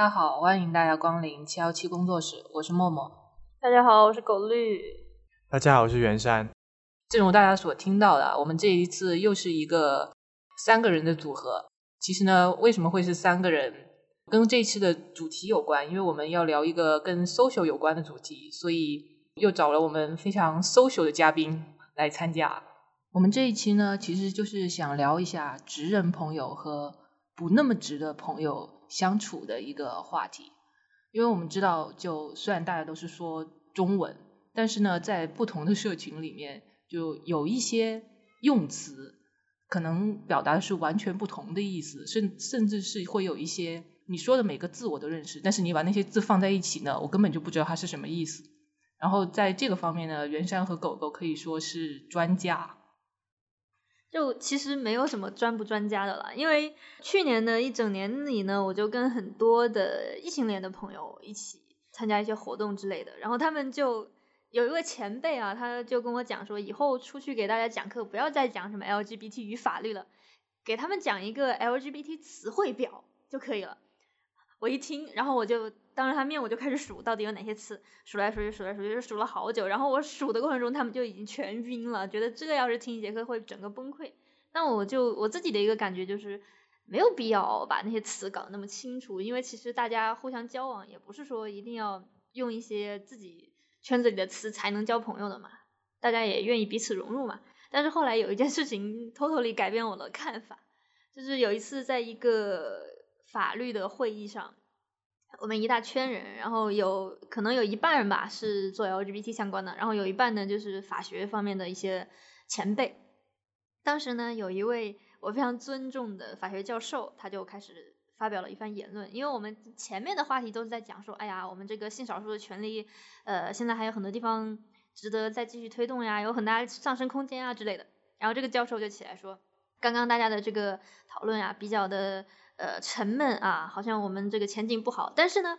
大家好，欢迎大家光临七幺七工作室，我是默默。大家好，我是狗绿。大家好，我是袁山。正如大家所听到的，我们这一次又是一个三个人的组合。其实呢，为什么会是三个人？跟这一期的主题有关，因为我们要聊一个跟 social 有关的主题，所以又找了我们非常 social 的嘉宾来参加。我们这一期呢，其实就是想聊一下直人朋友和不那么直的朋友相处的一个话题。因为我们知道，就虽然大家都是说中文，但是呢，在不同的社群里面，就有一些用词可能表达的是完全不同的意思，甚甚至是会有一些。你说的每个字我都认识，但是你把那些字放在一起呢，我根本就不知道它是什么意思。然后在这个方面呢，袁山和狗狗可以说是专家。就其实没有什么专不专家的了，因为去年的一整年里呢，我就跟很多的异性恋的朋友一起参加一些活动之类的，然后他们就有一位前辈啊，他就跟我讲说，以后出去给大家讲课，不要再讲什么 LGBT 与法律了，给他们讲一个 LGBT 词汇表就可以了。我一听，然后我就当着他面我就开始数到底有哪些词，数来数去数来数去就数了好久，然后我数的过程中他们就已经全晕了，觉得这个要是听一节课会整个崩溃。那我就我自己的一个感觉就是没有必要把那些词搞得那么清楚，因为其实大家互相交往也不是说一定要用一些自己圈子里的词才能交朋友的嘛，大家也愿意彼此融入嘛。但是后来有一件事情偷偷地改变我的看法，就是有一次在一个。法律的会议上，我们一大圈人，然后有可能有一半人吧是做 LGBT 相关的，然后有一半呢就是法学方面的一些前辈。当时呢，有一位我非常尊重的法学教授，他就开始发表了一番言论。因为我们前面的话题都是在讲说，哎呀，我们这个性少数的权利，呃，现在还有很多地方值得再继续推动呀，有很大上升空间啊之类的。然后这个教授就起来说，刚刚大家的这个讨论啊，比较的。呃，沉闷啊，好像我们这个前景不好。但是呢，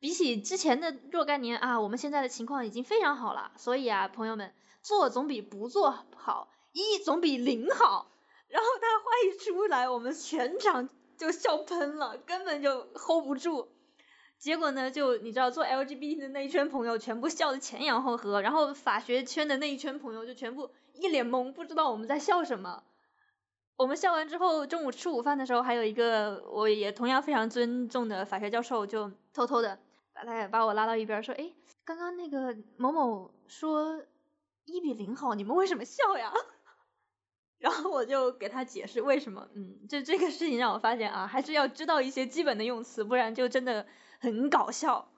比起之前的若干年啊，我们现在的情况已经非常好了。所以啊，朋友们，做总比不做好，一总比零好。然后他话一出来，我们全场就笑喷了，根本就 hold 不住。结果呢，就你知道，做 LGBT 的那一圈朋友全部笑得前仰后合，然后法学圈的那一圈朋友就全部一脸懵，不知道我们在笑什么。我们笑完之后，中午吃午饭的时候，还有一个我也同样非常尊重的法学教授，就偷偷的把他把我拉到一边说：“哎，刚刚那个某某说一比零好，你们为什么笑呀？” 然后我就给他解释为什么。嗯，就这个事情让我发现啊，还是要知道一些基本的用词，不然就真的很搞笑。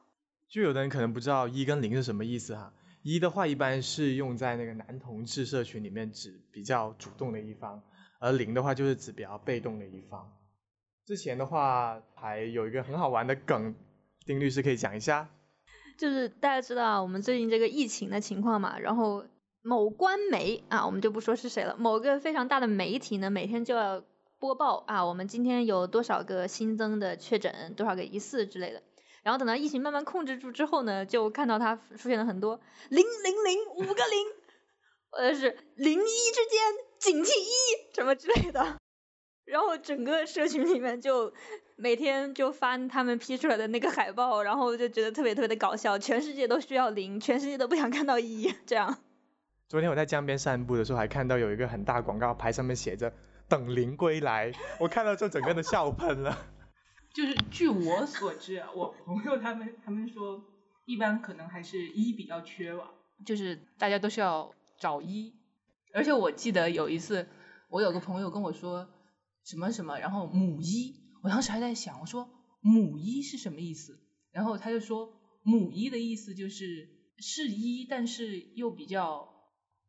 就有的人可能不知道一跟零是什么意思哈。一的话一般是用在那个男同志社群里面，指比较主动的一方。而零的话就是指比较被动的一方。之前的话还有一个很好玩的梗，丁律师可以讲一下。就是大家知道我们最近这个疫情的情况嘛，然后某官媒啊，我们就不说是谁了，某个非常大的媒体呢，每天就要播报啊，我们今天有多少个新增的确诊，多少个疑似之类的。然后等到疫情慢慢控制住之后呢，就看到它出现了很多零零零五个零，或 者是零一之间。警惕一什么之类的，然后整个社群里面就每天就发他们 P 出来的那个海报，然后就觉得特别特别的搞笑，全世界都需要零，全世界都不想看到一这样。昨天我在江边散步的时候，还看到有一个很大广告牌，上面写着等零归来，我看到就整个的笑喷了。就是据我所知，我朋友他们他们说，一般可能还是一比较缺吧，就是大家都需要找一。而且我记得有一次，我有个朋友跟我说什么什么，然后母一，我当时还在想，我说母一是什么意思？然后他就说母一的意思就是是一，但是又比较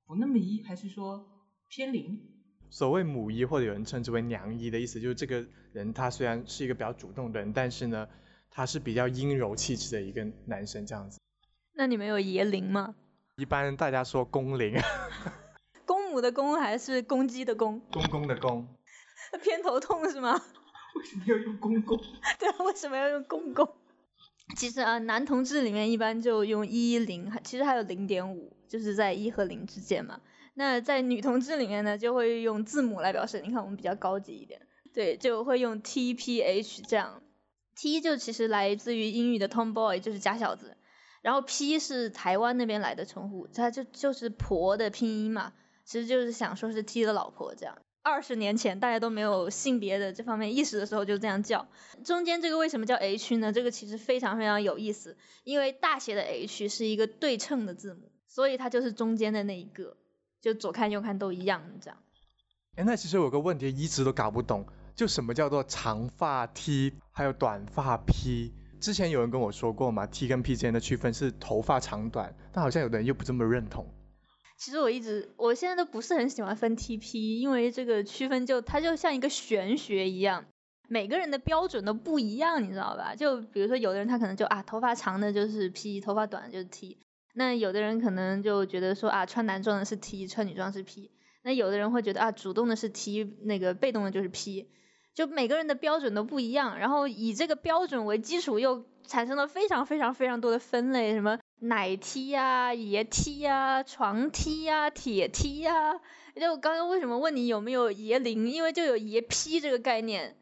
不那么一，还是说偏零？所谓母一或者有人称之为娘一的意思，就是这个人他虽然是一个比较主动的人，但是呢，他是比较阴柔气质的一个男生这样子。那你们有爷龄吗？一般大家说公龄。公母的公还是公鸡的公？公公的公。偏头痛是吗？为什么要用公公？对啊，为什么要用公公？其实啊，男同志里面一般就用一零，其实还有零点五，就是在一和零之间嘛。那在女同志里面呢，就会用字母来表示。你看我们比较高级一点，对，就会用 T P H 这样。T 就其实来自于英语的 tomboy，就是假小子。然后 P 是台湾那边来的称呼，它就就是婆的拼音嘛，其实就是想说是 T 的老婆这样。二十年前大家都没有性别的这方面意识的时候就这样叫。中间这个为什么叫 H 呢？这个其实非常非常有意思，因为大写的 H 是一个对称的字母，所以它就是中间的那一个，就左看右看都一样这样。哎，那其实有个问题一直都搞不懂，就什么叫做长发 T，还有短发 P？之前有人跟我说过嘛，T 跟 P 之间的区分是头发长短，但好像有的人又不这么认同。其实我一直，我现在都不是很喜欢分 T P，因为这个区分就它就像一个玄学一样，每个人的标准都不一样，你知道吧？就比如说有的人他可能就啊头发长的就是 P，头发短的就是 T。那有的人可能就觉得说啊穿男装的是 T，穿女装是 P。那有的人会觉得啊主动的是 T，那个被动的就是 P。就每个人的标准都不一样，然后以这个标准为基础，又产生了非常非常非常多的分类，什么奶梯呀、爷梯呀、床梯呀、铁梯呀。就我刚刚为什么问你有没有爷龄，因为就有爷批这个概念，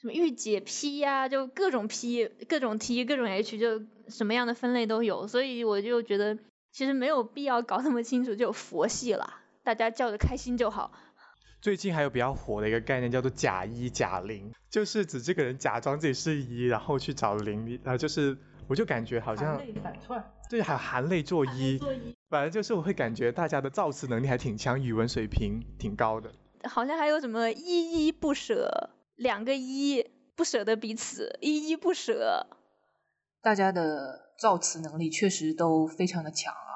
什么御姐批呀，就各种 P、各种 T、各种 H，就什么样的分类都有，所以我就觉得其实没有必要搞那么清楚，就有佛系了，大家叫着开心就好。最近还有比较火的一个概念叫做假一假零，就是指这个人假装自己是一，然后去找零，然后就是我就感觉好像反串，对，还有含泪作揖，反正就是我会感觉大家的造词能力还挺强，语文水平挺高的。好像还有什么依依不舍，两个依不舍得彼此，依依不舍。大家的造词能力确实都非常的强啊。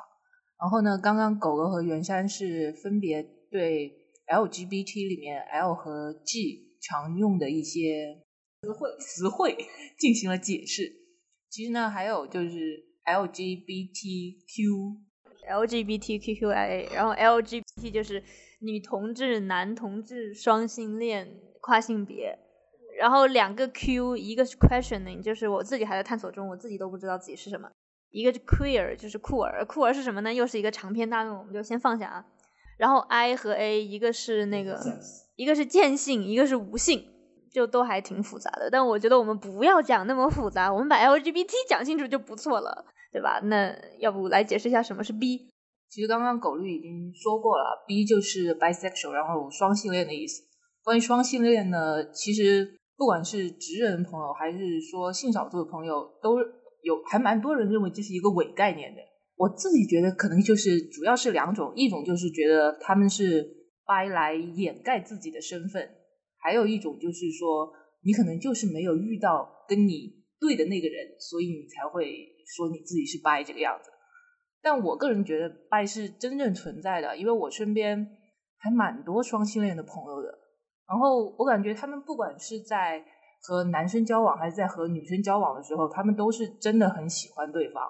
然后呢，刚刚狗狗和袁山是分别对。LGBT 里面 L 和 G 常用的一些词汇词汇 进行了解释。其实呢，还有就是 LGBTQ、LGBTQIA，然后 LGBT 就是女同志、男同志、双性恋、跨性别。然后两个 Q，一个是 questioning，就是我自己还在探索中，我自己都不知道自己是什么。一个是 queer，就是酷儿。酷儿是什么呢？又是一个长篇大论，我们就先放下啊。然后 I 和 A 一个是那个，一个是见性，一个是无性，就都还挺复杂的。但我觉得我们不要讲那么复杂，我们把 LGBT 讲清楚就不错了，对吧？那要不来解释一下什么是 B？其实刚刚狗绿已经说过了，B 就是 bisexual，然后双性恋的意思。关于双性恋呢，其实不管是直人朋友还是说性少数的朋友，都有还蛮多人认为这是一个伪概念的。我自己觉得可能就是主要是两种，一种就是觉得他们是掰来掩盖自己的身份，还有一种就是说你可能就是没有遇到跟你对的那个人，所以你才会说你自己是掰这个样子。但我个人觉得掰是真正存在的，因为我身边还蛮多双性恋的朋友的，然后我感觉他们不管是在和男生交往还是在和女生交往的时候，他们都是真的很喜欢对方。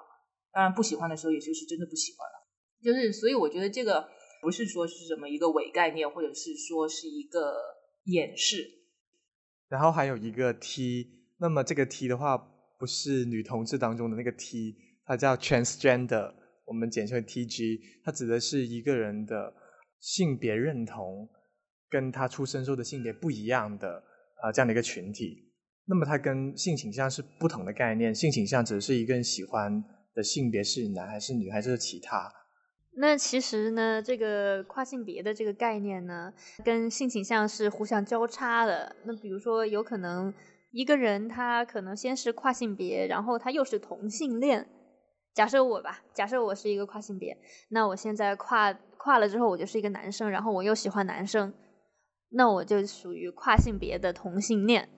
当然不喜欢的时候，也就是真的不喜欢了。就是，所以我觉得这个不是说是什么一个伪概念，或者是说是一个掩饰。然后还有一个 T，那么这个 T 的话，不是女同志当中的那个 T，它叫 transgender，我们简称 TG，它指的是一个人的性别认同跟他出生时候的性别不一样的啊这样的一个群体。那么它跟性倾向是不同的概念，性倾向指的是一个人喜欢。的性别是男还是女还是其他？那其实呢，这个跨性别的这个概念呢，跟性倾向是互相交叉的。那比如说，有可能一个人他可能先是跨性别，然后他又是同性恋。假设我吧，假设我是一个跨性别，那我现在跨跨了之后，我就是一个男生，然后我又喜欢男生，那我就属于跨性别的同性恋。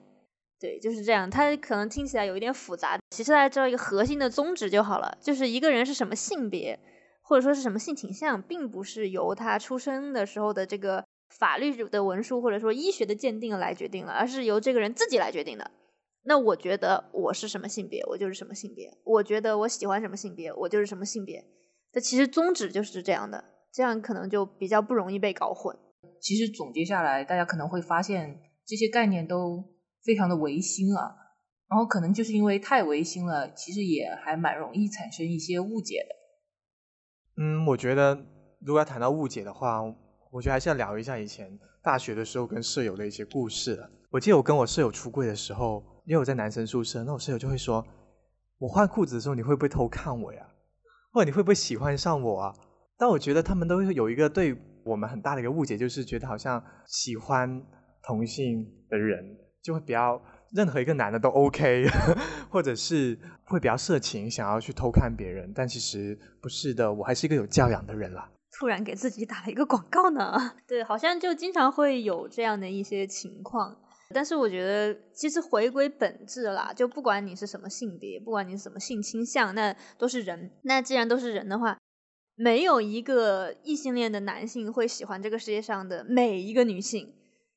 对，就是这样。它可能听起来有一点复杂，其实大家知道一个核心的宗旨就好了，就是一个人是什么性别，或者说是什么性倾向，并不是由他出生的时候的这个法律的文书或者说医学的鉴定来决定了，而是由这个人自己来决定的。那我觉得我是什么性别，我就是什么性别；我觉得我喜欢什么性别，我就是什么性别。这其实宗旨就是这样的，这样可能就比较不容易被搞混。其实总结下来，大家可能会发现这些概念都。非常的违心啊，然后可能就是因为太违心了，其实也还蛮容易产生一些误解的。嗯，我觉得如果要谈到误解的话，我觉得还是要聊一下以前大学的时候跟舍友的一些故事。我记得我跟我舍友出柜的时候，因为我在男生宿舍，那我舍友就会说，我换裤子的时候你会不会偷看我呀？或者你会不会喜欢上我啊？但我觉得他们都会有一个对我们很大的一个误解，就是觉得好像喜欢同性的人就会比较任何一个男的都 OK，或者是会比较色情，想要去偷看别人。但其实不是的，我还是一个有教养的人啦。突然给自己打了一个广告呢？对，好像就经常会有这样的一些情况。但是我觉得，其实回归本质啦，就不管你是什么性别，不管你是什么性倾向，那都是人。那既然都是人的话，没有一个异性恋的男性会喜欢这个世界上的每一个女性，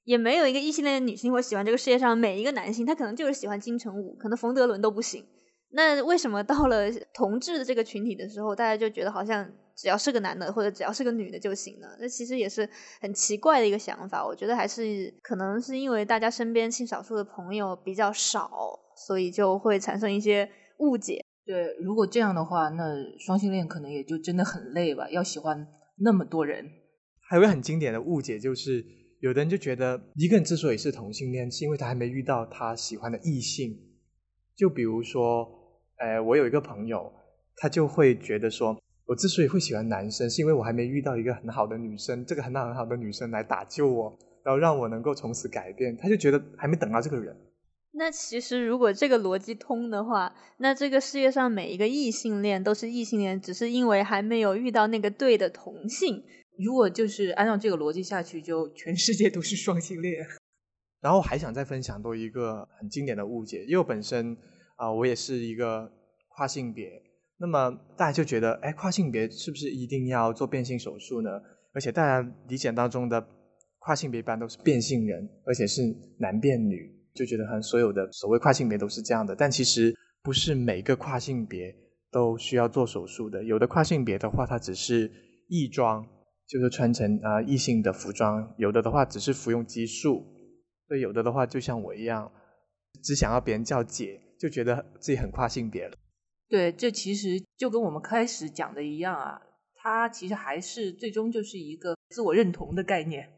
也没有一个异性恋的女性会喜欢这个世界上每一个男性。他可能就是喜欢金城武，可能冯德伦都不行。那为什么到了同志的这个群体的时候，大家就觉得好像？只要是个男的或者只要是个女的就行了，那其实也是很奇怪的一个想法。我觉得还是可能是因为大家身边性少数的朋友比较少，所以就会产生一些误解。对，如果这样的话，那双性恋可能也就真的很累吧，要喜欢那么多人。还有个很经典的误解就是，有的人就觉得一个人之所以是同性恋，是因为他还没遇到他喜欢的异性。就比如说，呃，我有一个朋友，他就会觉得说。我之所以会喜欢男生，是因为我还没遇到一个很好的女生，这个很好很好的女生来打救我，然后让我能够从此改变。他就觉得还没等到这个人。那其实如果这个逻辑通的话，那这个世界上每一个异性恋都是异性恋，只是因为还没有遇到那个对的同性。如果就是按照这个逻辑下去，就全世界都是双性恋。然后还想再分享多一个很经典的误解，因为本身啊，我也是一个跨性别。那么大家就觉得，哎，跨性别是不是一定要做变性手术呢？而且大家理解当中的跨性别一般都是变性人，而且是男变女，就觉得好像所有的所谓跨性别都是这样的。但其实不是每个跨性别都需要做手术的。有的跨性别的话，它只是异装，就是穿成啊异性的服装；有的的话只是服用激素；对，有的的话就像我一样，只想要别人叫姐，就觉得自己很跨性别了。对，这其实就跟我们开始讲的一样啊，它其实还是最终就是一个自我认同的概念。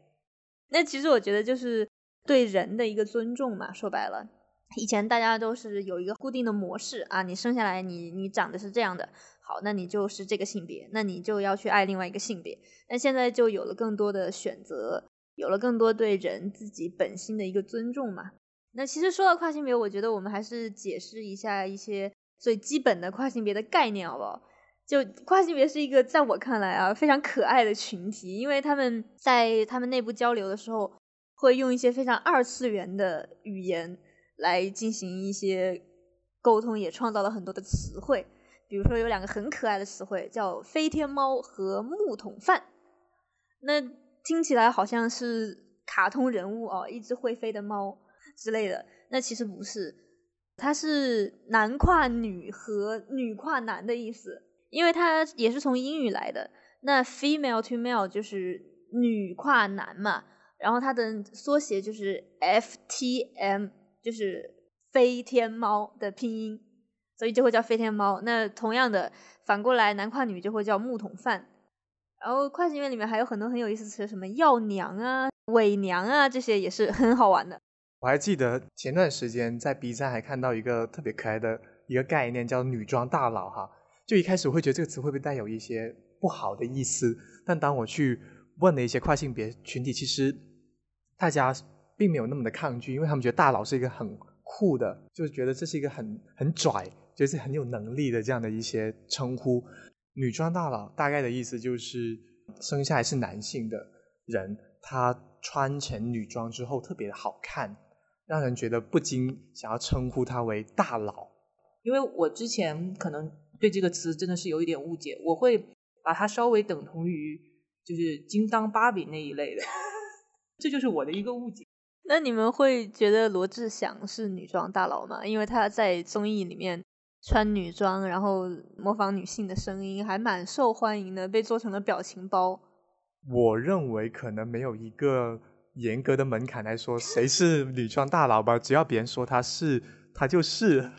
那其实我觉得就是对人的一个尊重嘛。说白了，以前大家都是有一个固定的模式啊，你生下来你你长得是这样的，好，那你就是这个性别，那你就要去爱另外一个性别。那现在就有了更多的选择，有了更多对人自己本心的一个尊重嘛。那其实说到跨性别，我觉得我们还是解释一下一些。最基本的跨性别的概念，好不好？就跨性别是一个在我看来啊非常可爱的群体，因为他们在他们内部交流的时候，会用一些非常二次元的语言来进行一些沟通，也创造了很多的词汇。比如说有两个很可爱的词汇，叫飞天猫和木桶饭。那听起来好像是卡通人物哦，一只会飞的猫之类的。那其实不是。它是男跨女和女跨男的意思，因为它也是从英语来的。那 female to male 就是女跨男嘛，然后它的缩写就是 F T M，就是飞天猫的拼音，所以就会叫飞天猫。那同样的，反过来男跨女就会叫木桶饭。然后跨性别里面还有很多很有意思词，什么药娘啊、伪娘啊，这些也是很好玩的。我还记得前段时间在 B 站还看到一个特别可爱的一个概念，叫“女装大佬”哈。就一开始我会觉得这个词会不会带有一些不好的意思，但当我去问了一些跨性别群体，其实大家并没有那么的抗拒，因为他们觉得“大佬”是一个很酷的，就是觉得这是一个很很拽，就是很有能力的这样的一些称呼。女装大佬大概的意思就是生下来是男性的人，他穿成女装之后特别的好看。让人觉得不禁想要称呼他为大佬，因为我之前可能对这个词真的是有一点误解，我会把它稍微等同于就是金刚芭比那一类的，这就是我的一个误解。那你们会觉得罗志祥是女装大佬吗？因为他在综艺里面穿女装，然后模仿女性的声音，还蛮受欢迎的，被做成了表情包。我认为可能没有一个。严格的门槛来说，谁是女装大佬吧？只要别人说他是，他就是。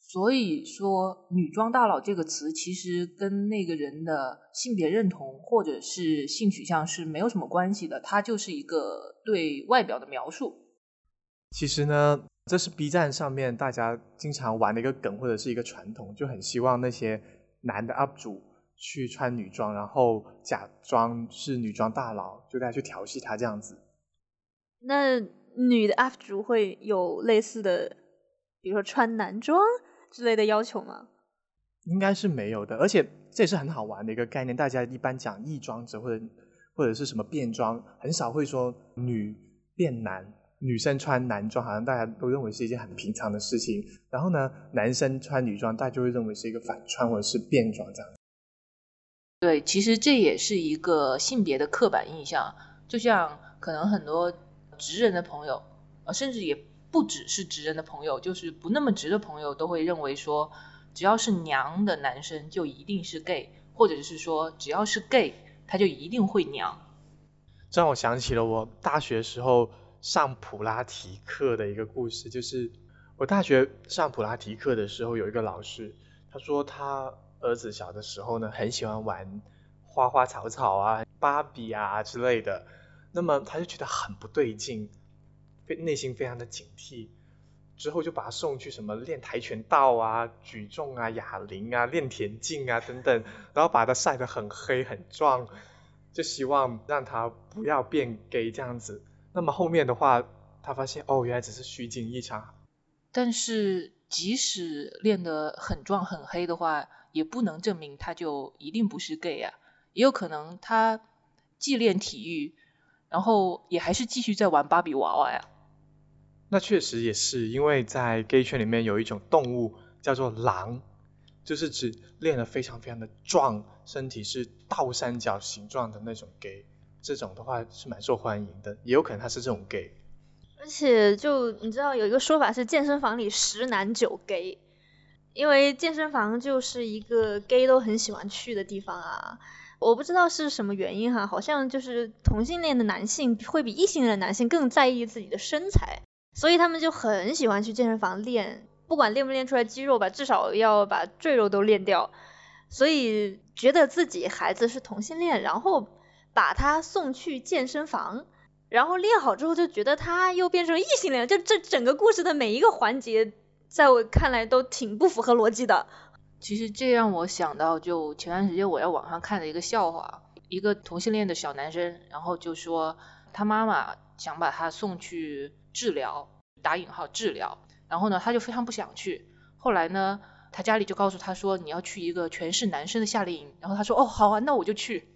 所以说，女装大佬这个词其实跟那个人的性别认同或者是性取向是没有什么关系的，它就是一个对外表的描述。其实呢，这是 B 站上面大家经常玩的一个梗或者是一个传统，就很希望那些男的 UP 主去穿女装，然后假装是女装大佬，就大家去调戏他这样子。那女的 UP 主会有类似的，比如说穿男装之类的要求吗？应该是没有的，而且这也是很好玩的一个概念。大家一般讲异装者或者或者是什么变装，很少会说女变男，女生穿男装，好像大家都认为是一件很平常的事情。然后呢，男生穿女装，大家就会认为是一个反穿或者是变装这样。对，其实这也是一个性别的刻板印象，就像可能很多直人的朋友，呃，甚至也不只是直人的朋友，就是不那么直的朋友，都会认为说，只要是娘的男生就一定是 gay，或者是说只要是 gay 他就一定会娘。这让我想起了我大学时候上普拉提课的一个故事，就是我大学上普拉提课的时候，有一个老师，他说他。儿子小的时候呢，很喜欢玩花花草草啊、芭比啊之类的，那么他就觉得很不对劲，非内心非常的警惕，之后就把他送去什么练跆拳道啊、举重啊、哑铃啊、练田径啊等等，然后把他晒得很黑很壮，就希望让他不要变 gay 这样子。那么后面的话，他发现哦，原来只是虚惊一场。但是即使练得很壮很黑的话，也不能证明他就一定不是 gay 啊，也有可能他既练体育，然后也还是继续在玩芭比娃娃呀。那确实也是，因为在 gay 圈里面有一种动物叫做狼，就是指练得非常非常的壮，身体是倒三角形状的那种 gay，这种的话是蛮受欢迎的，也有可能他是这种 gay。而且就你知道有一个说法是健身房里十男九 gay。因为健身房就是一个 gay 都很喜欢去的地方啊，我不知道是什么原因哈，好像就是同性恋的男性会比异性恋的男性更在意自己的身材，所以他们就很喜欢去健身房练，不管练不练出来肌肉吧，至少要把赘肉都练掉，所以觉得自己孩子是同性恋，然后把他送去健身房，然后练好之后就觉得他又变成异性恋，就这整个故事的每一个环节。在我看来都挺不符合逻辑的。其实这让我想到，就前段时间我在网上看的一个笑话，一个同性恋的小男生，然后就说他妈妈想把他送去治疗，打引号治疗，然后呢他就非常不想去。后来呢他家里就告诉他说你要去一个全是男生的夏令营，然后他说哦好啊那我就去。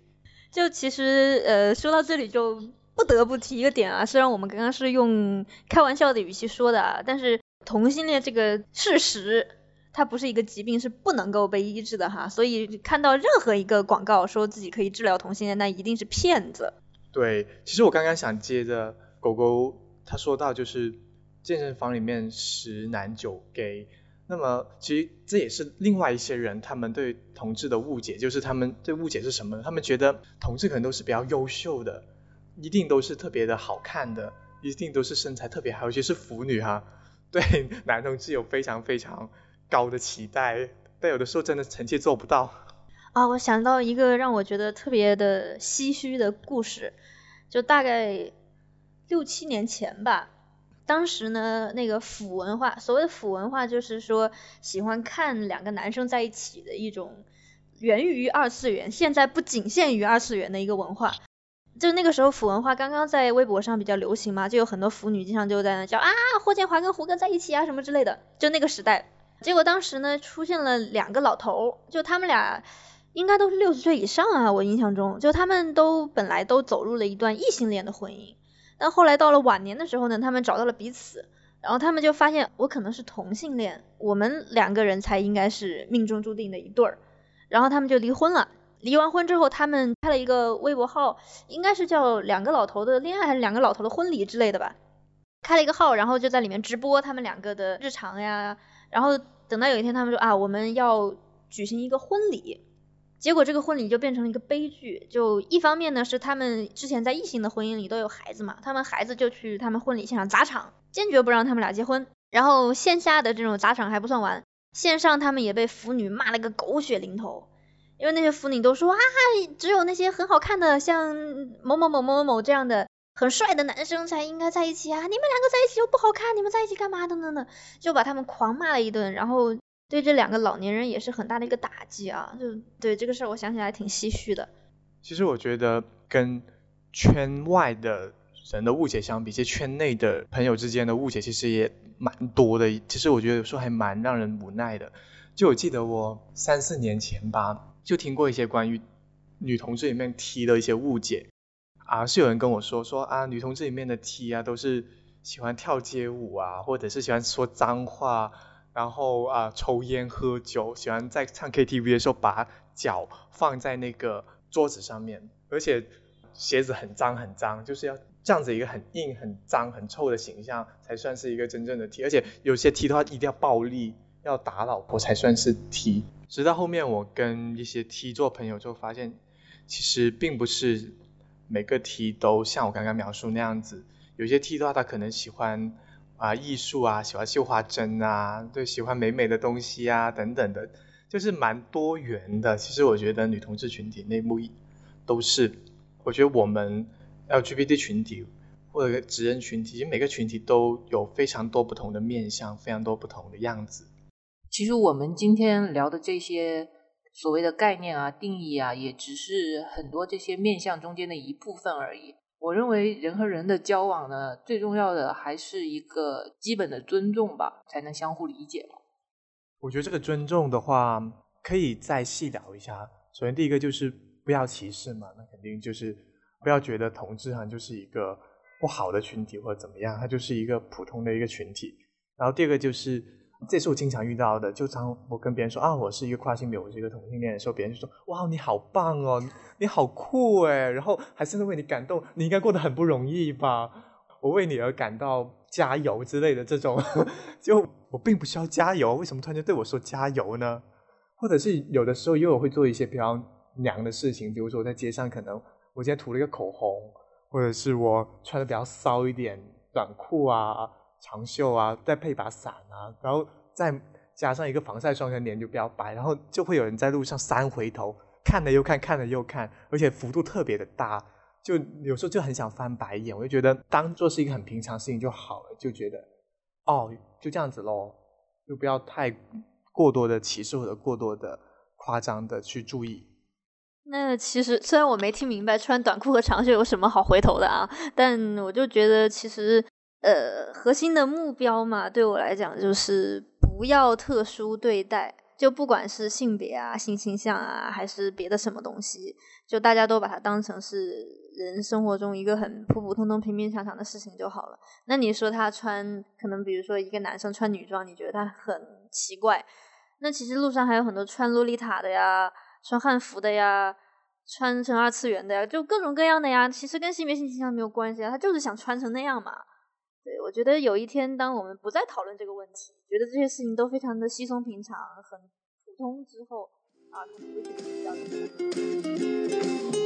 就其实呃说到这里就不得不提一个点啊，虽然我们刚刚是用开玩笑的语气说的啊，但是。同性恋这个事实，它不是一个疾病，是不能够被医治的哈。所以看到任何一个广告说自己可以治疗同性恋，那一定是骗子。对，其实我刚刚想接着狗狗他说到，就是健身房里面十男九 gay，那么其实这也是另外一些人他们对同志的误解，就是他们对误解是什么？他们觉得同志可能都是比较优秀的，一定都是特别的好看的，一定都是身材特别好，尤其是腐女哈。对男同志有非常非常高的期待，但有的时候真的臣妾做不到。啊，我想到一个让我觉得特别的唏嘘的故事，就大概六七年前吧。当时呢，那个腐文化，所谓的腐文化就是说喜欢看两个男生在一起的一种源于二次元，现在不仅限于二次元的一个文化。就那个时候腐文化刚刚在微博上比较流行嘛，就有很多腐女经常就在那叫啊霍建华跟胡歌在一起啊什么之类的，就那个时代。结果当时呢出现了两个老头，就他们俩应该都是六十岁以上啊，我印象中，就他们都本来都走入了一段异性恋的婚姻，但后来到了晚年的时候呢，他们找到了彼此，然后他们就发现我可能是同性恋，我们两个人才应该是命中注定的一对儿，然后他们就离婚了。离完婚之后，他们开了一个微博号，应该是叫两个老头的恋爱还是两个老头的婚礼之类的吧。开了一个号，然后就在里面直播他们两个的日常呀。然后等到有一天，他们说啊，我们要举行一个婚礼。结果这个婚礼就变成了一个悲剧。就一方面呢，是他们之前在异性的婚姻里都有孩子嘛，他们孩子就去他们婚礼现场砸场，坚决不让他们俩结婚。然后线下的这种砸场还不算完，线上他们也被腐女骂了个狗血淋头。因为那些腐女都说啊，只有那些很好看的，像某某某某某这样的很帅的男生才应该在一起啊！你们两个在一起又不好看，你们在一起干嘛？等等等，就把他们狂骂了一顿，然后对这两个老年人也是很大的一个打击啊！就对这个事儿，我想起来挺唏嘘的。其实我觉得跟圈外的人的误解相比，其实圈内的朋友之间的误解其实也蛮多的。其实我觉得有时候还蛮让人无奈的。就我记得我三四年前吧，就听过一些关于女同志里面 T 的一些误解。啊，是有人跟我说说啊，女同志里面的 T 啊，都是喜欢跳街舞啊，或者是喜欢说脏话，然后啊抽烟喝酒，喜欢在唱 KTV 的时候把脚放在那个桌子上面，而且鞋子很脏很脏，就是要这样子一个很硬、很脏、很臭的形象才算是一个真正的 T，而且有些 T 的话一定要暴力，要打老婆才算是 T。直到后面我跟一些 T 做朋友之后，发现其实并不是。每个 T 都像我刚刚描述那样子，有些 T 的话，他可能喜欢啊艺术啊，喜欢绣花针啊，对，喜欢美美的东西啊等等的，就是蛮多元的。其实我觉得女同志群体内部都是，我觉得我们 LGBT 群体或者直人群体，其实每个群体都有非常多不同的面相，非常多不同的样子。其实我们今天聊的这些。所谓的概念啊、定义啊，也只是很多这些面相中间的一部分而已。我认为人和人的交往呢，最重要的还是一个基本的尊重吧，才能相互理解嘛。我觉得这个尊重的话，可以再细聊一下。首先，第一个就是不要歧视嘛，那肯定就是不要觉得同志哈就是一个不好的群体或者怎么样，它就是一个普通的一个群体。然后第二个就是。这是我经常遇到的，就当我跟别人说啊，我是一个跨性别，我是一个同性恋的时候，别人就说哇，你好棒哦，你好酷哎，然后还是为你感动，你应该过得很不容易吧？我为你而感到加油之类的这种，就我并不需要加油，为什么突然间对我说加油呢？或者是有的时候，因为我会做一些比较娘的事情，比如说我在街上可能我今天涂了一个口红，或者是我穿的比较骚一点，短裤啊。长袖啊，再配把伞啊，然后再加上一个防晒霜，脸就比较白，然后就会有人在路上三回头看了又看，看了又看，而且幅度特别的大，就有时候就很想翻白眼。我就觉得当做是一个很平常事情就好了，就觉得哦，就这样子喽，就不要太过多的歧视或者过多的夸张的去注意。那其实虽然我没听明白穿短裤和长袖有什么好回头的啊，但我就觉得其实。呃，核心的目标嘛，对我来讲就是不要特殊对待，就不管是性别啊、性倾向啊，还是别的什么东西，就大家都把它当成是人生活中一个很普普通通、平平常常的事情就好了。那你说他穿，可能比如说一个男生穿女装，你觉得他很奇怪？那其实路上还有很多穿洛丽塔的呀，穿汉服的呀，穿成二次元的呀，就各种各样的呀。其实跟性别性倾向没有关系啊，他就是想穿成那样嘛。对，我觉得有一天，当我们不再讨论这个问题，觉得这些事情都非常的稀松平常、很普通之后，啊，可能会觉得比较。